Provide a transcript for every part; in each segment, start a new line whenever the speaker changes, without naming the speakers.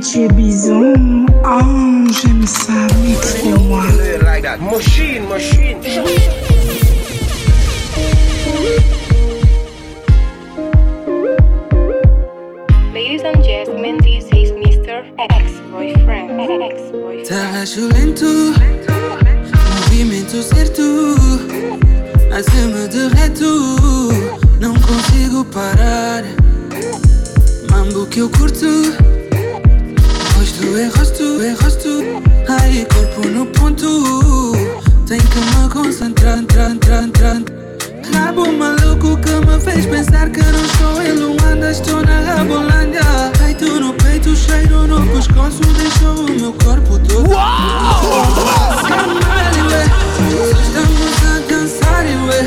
DJ Bison. Ah, oh, j'aime ça, mix moi.
Machine, machine.
Ladies and gentlemen, this is Mr. Ex-Boyfriend.
lento, movimento certo, acima de reto, não consigo parar. Mambo que eu curto. Tu erras, tu erras, tu. Aí, corpo no ponto. Tem que me concentrar, entrar, entrar, entrar. Rabo maluco que me fez pensar que não estou em Luanda, estou na Rabolândia. Peito no peito, cheiro no pescoço, deixou o meu corpo todo. Camalho, ué. Estamos a dançar, ué.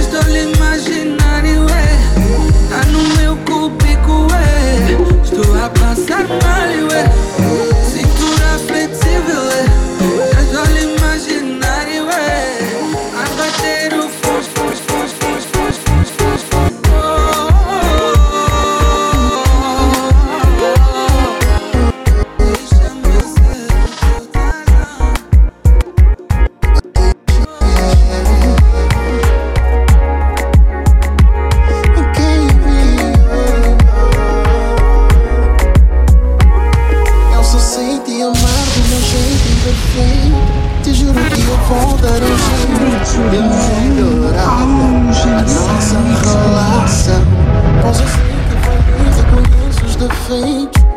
estou a imaginar, ué. Tá no meu cubico, ué. Estou a passar mal, ué.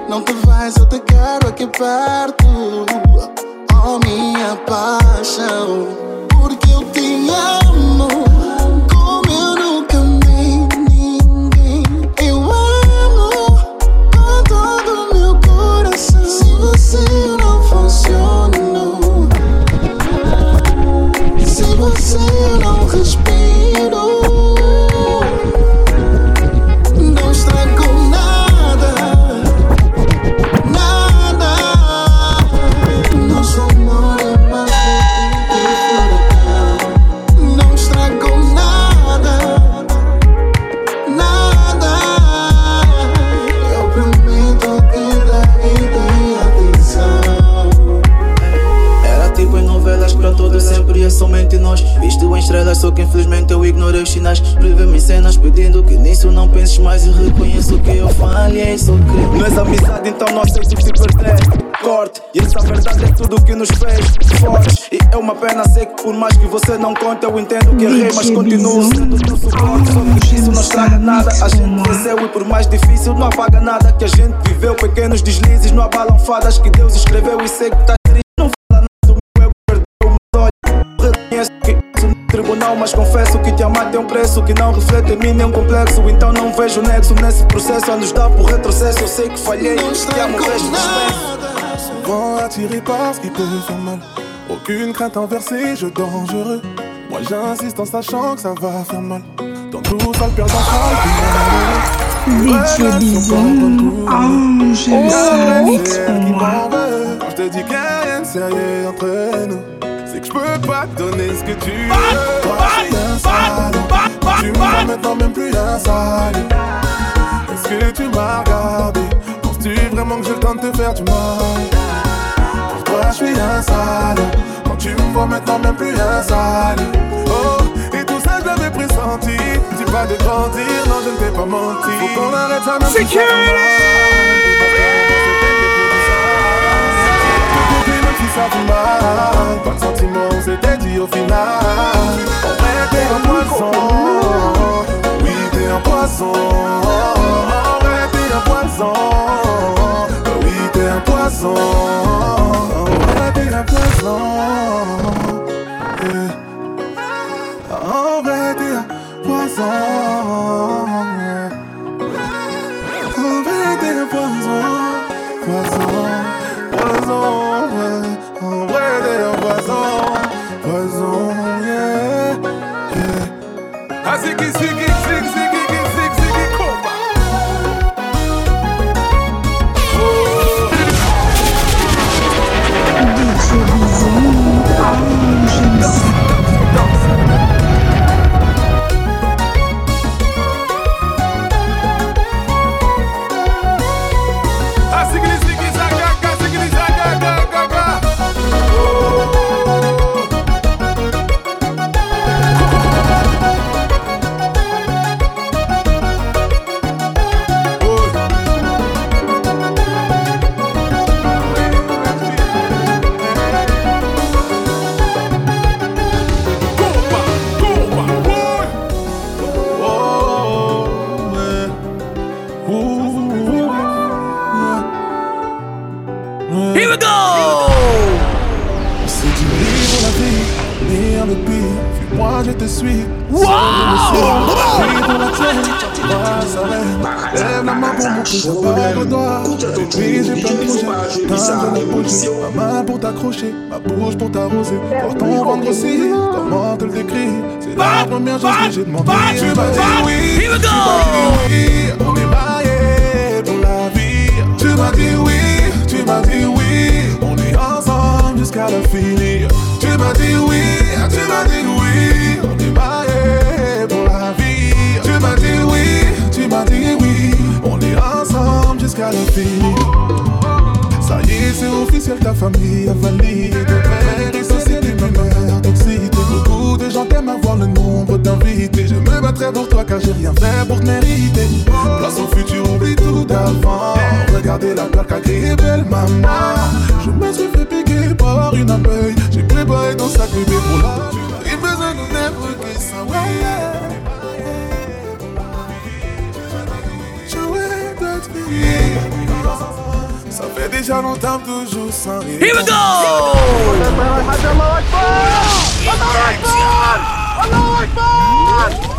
Não te vais, eu te quero aqui perto. Oh, minha paixão, porque eu te amo.
Só que infelizmente eu ignorei os sinais Prevê-me cenas pedindo que nisso não penses mais E reconheço que eu falhei, sou crime Não és amizade, então não aceito se perder Corte, e essa verdade é tudo que nos fez fortes E é uma pena, sei que por mais que você não conte Eu entendo que errei, mas continuo sendo teu suporte Só que isso não estraga nada, a gente cresceu E por mais difícil não apaga nada que a gente viveu Pequenos deslizes não abalam fadas que Deus escreveu E sei que tá tribunal, mas confesso que te amar tem um preço que não reflete em mim nenhum complexo. Então não vejo nexo nesse processo. A nos dá por retrocesso, eu sei que falhei. Te amo, resto
dispense.
Souvent attiré par ce qui peut faire mal. Aucune crainte envers ces jeux dangereux. Moi j'insiste en sachant que ça va faire mal. Dans tout ça, le perdant sera le
Bison, Angel
Quand je te dis qu'il n'y a rien de sérieux entre nous. Je peux pas te donner ce que tu veux. Toi, je suis un sale. Tu me vois maintenant même plus un sale. Est-ce que tu m'as regardé Penses-tu vraiment que j'ai le temps de te faire du mal Pour toi, je suis un sale. Quand tu me vois maintenant même plus un sale. Oh, et tout ça, je l'avais pressenti. Tu vas de grandir, non, je ne t'ai pas menti. Faut qu'on arrête ça, même
C'est Así que, sí,
que, sí, sí.
Here we go!
C'est du livre la vie, lire le pire, moi je te suis.
Wow!
Lève la main pour montrer ta barre noire. Je brise et plein de projets. T'as de l'évolution. Ma main pour t'accrocher, ma bouche pour t'arroser. Pour ton ventre aussi, comment te le décrire? C'est la première chose que j'ai demandé. Tu m'as dit oui.
Here we
oui On est mariés pour la vie. Tu m'as dit oui. Tu m'as dit oui, on est ensemble jusqu'à la fin. Tu m'as dit oui, tu m'as dit oui, on est mariés pour la vie. Tu m'as dit oui, tu m'as dit oui, on est ensemble jusqu'à la fin. Ça y est, c'est officiel, ta famille à venir C'est pour toi car j'ai rien fait pour te mériter. Place au futur, oublie tout d'avant. Regardez la plaque qu'a belle maman. Je me suis fait piquer par une abeille. J'ai préparé ton sac bébé pour la. Il besoin de never que ça, ouais, yeah. Ça fait déjà longtemps toujours sans rien.
Here we go!
Allah Akbar! Allah Akbar! Allah Akbar!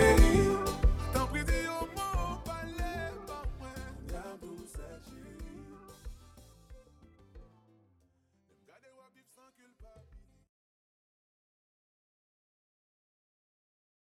You.